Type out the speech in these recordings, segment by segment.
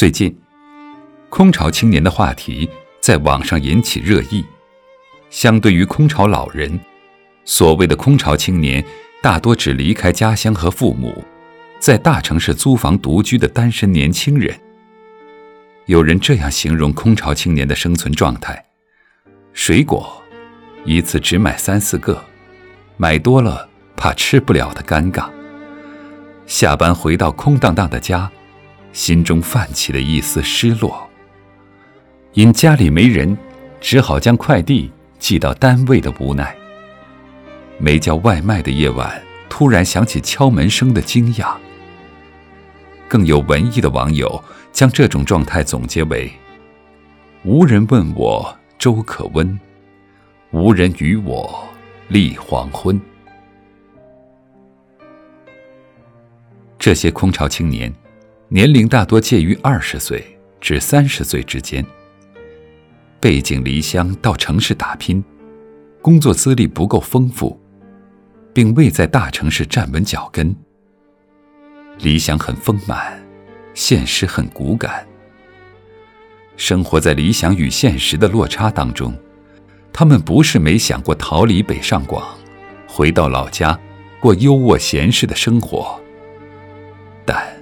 最近，空巢青年的话题在网上引起热议。相对于空巢老人，所谓的空巢青年大多指离开家乡和父母，在大城市租房独居的单身年轻人。有人这样形容空巢青年的生存状态：水果，一次只买三四个，买多了怕吃不了的尴尬。下班回到空荡荡的家。心中泛起了一丝失落。因家里没人，只好将快递寄到单位的无奈。没叫外卖的夜晚，突然响起敲门声的惊讶。更有文艺的网友将这种状态总结为：无人问我粥可温，无人与我立黄昏。这些空巢青年。年龄大多介于二十岁至三十岁之间，背井离乡到城市打拼，工作资历不够丰富，并未在大城市站稳脚跟。理想很丰满，现实很骨感。生活在理想与现实的落差当中，他们不是没想过逃离北上广，回到老家过优渥闲适的生活，但。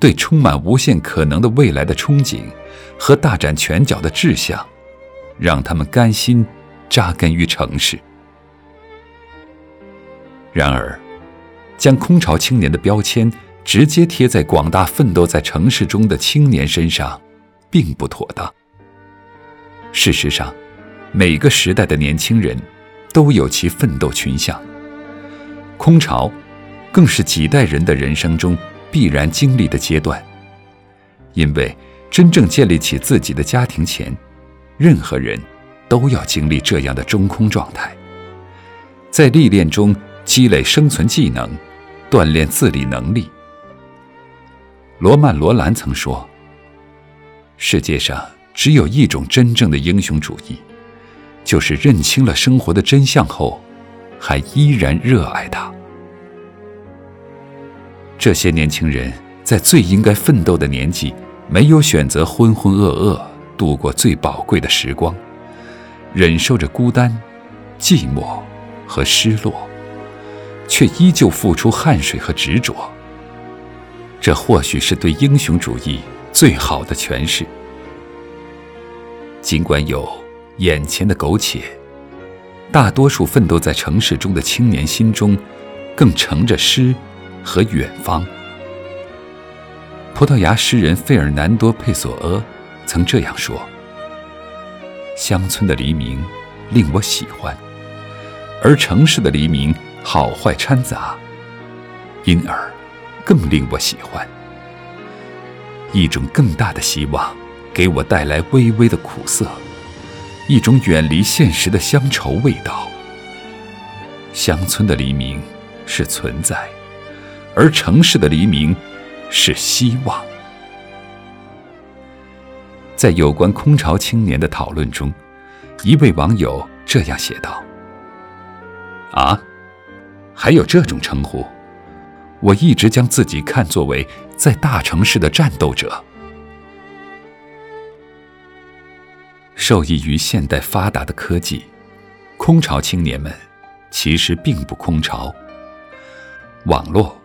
对充满无限可能的未来的憧憬和大展拳脚的志向，让他们甘心扎根于城市。然而，将空巢青年的标签直接贴在广大奋斗在城市中的青年身上，并不妥当。事实上，每个时代的年轻人都有其奋斗群像，空巢更是几代人的人生中。必然经历的阶段，因为真正建立起自己的家庭前，任何人都要经历这样的中空状态，在历练中积累生存技能，锻炼自理能力。罗曼·罗兰曾说：“世界上只有一种真正的英雄主义，就是认清了生活的真相后，还依然热爱它。”这些年轻人在最应该奋斗的年纪，没有选择浑浑噩噩度过最宝贵的时光，忍受着孤单、寂寞和失落，却依旧付出汗水和执着。这或许是对英雄主义最好的诠释。尽管有眼前的苟且，大多数奋斗在城市中的青年心中，更盛着诗。和远方。葡萄牙诗人费尔南多·佩索阿曾这样说：“乡村的黎明令我喜欢，而城市的黎明好坏掺杂，因而更令我喜欢。一种更大的希望给我带来微微的苦涩，一种远离现实的乡愁味道。乡村的黎明是存在。”而城市的黎明是希望。在有关空巢青年的讨论中，一位网友这样写道：“啊，还有这种称呼？我一直将自己看作为在大城市的战斗者。受益于现代发达的科技，空巢青年们其实并不空巢。网络。”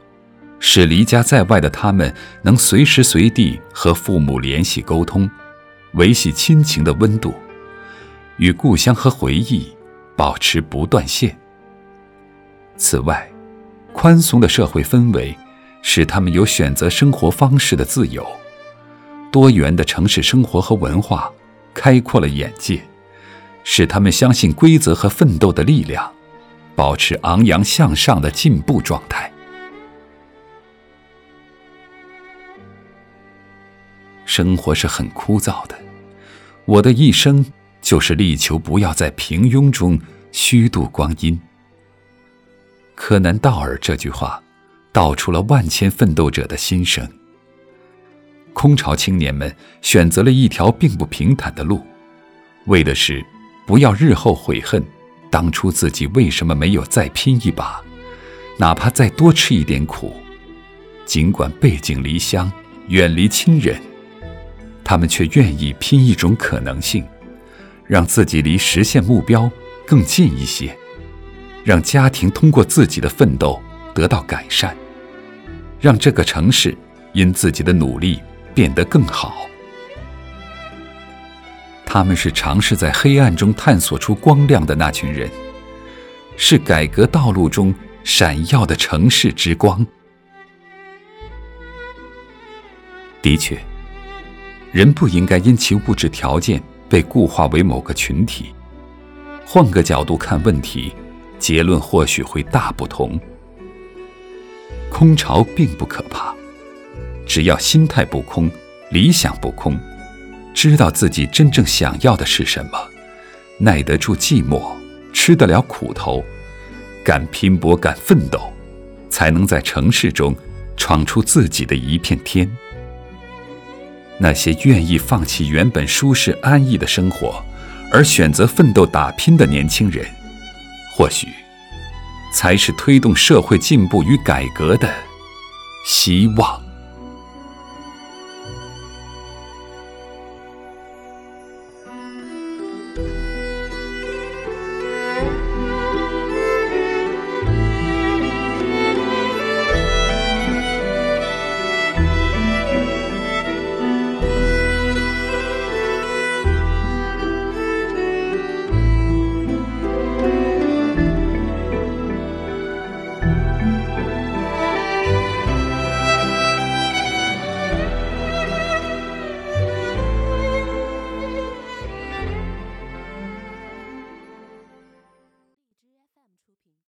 使离家在外的他们能随时随地和父母联系沟通，维系亲情的温度，与故乡和回忆保持不断线。此外，宽松的社会氛围使他们有选择生活方式的自由，多元的城市生活和文化开阔了眼界，使他们相信规则和奋斗的力量，保持昂扬向上的进步状态。生活是很枯燥的，我的一生就是力求不要在平庸中虚度光阴。柯南·道尔这句话，道出了万千奋斗者的心声。空巢青年们选择了一条并不平坦的路，为的是不要日后悔恨当初自己为什么没有再拼一把，哪怕再多吃一点苦，尽管背井离乡，远离亲人，他们却愿意拼一种可能性，让自己离实现目标更近一些，让家庭通过自己的奋斗得到改善，让这个城市因自己的努力变得更好。他们是尝试在黑暗中探索出光亮的那群人，是改革道路中闪耀的城市之光。的确，人不应该因其物质条件被固化为某个群体。换个角度看问题，结论或许会大不同。空巢并不可怕，只要心态不空，理想不空。知道自己真正想要的是什么，耐得住寂寞，吃得了苦头，敢拼搏，敢奋斗，才能在城市中闯出自己的一片天。那些愿意放弃原本舒适安逸的生活，而选择奋斗打拼的年轻人，或许才是推动社会进步与改革的希望。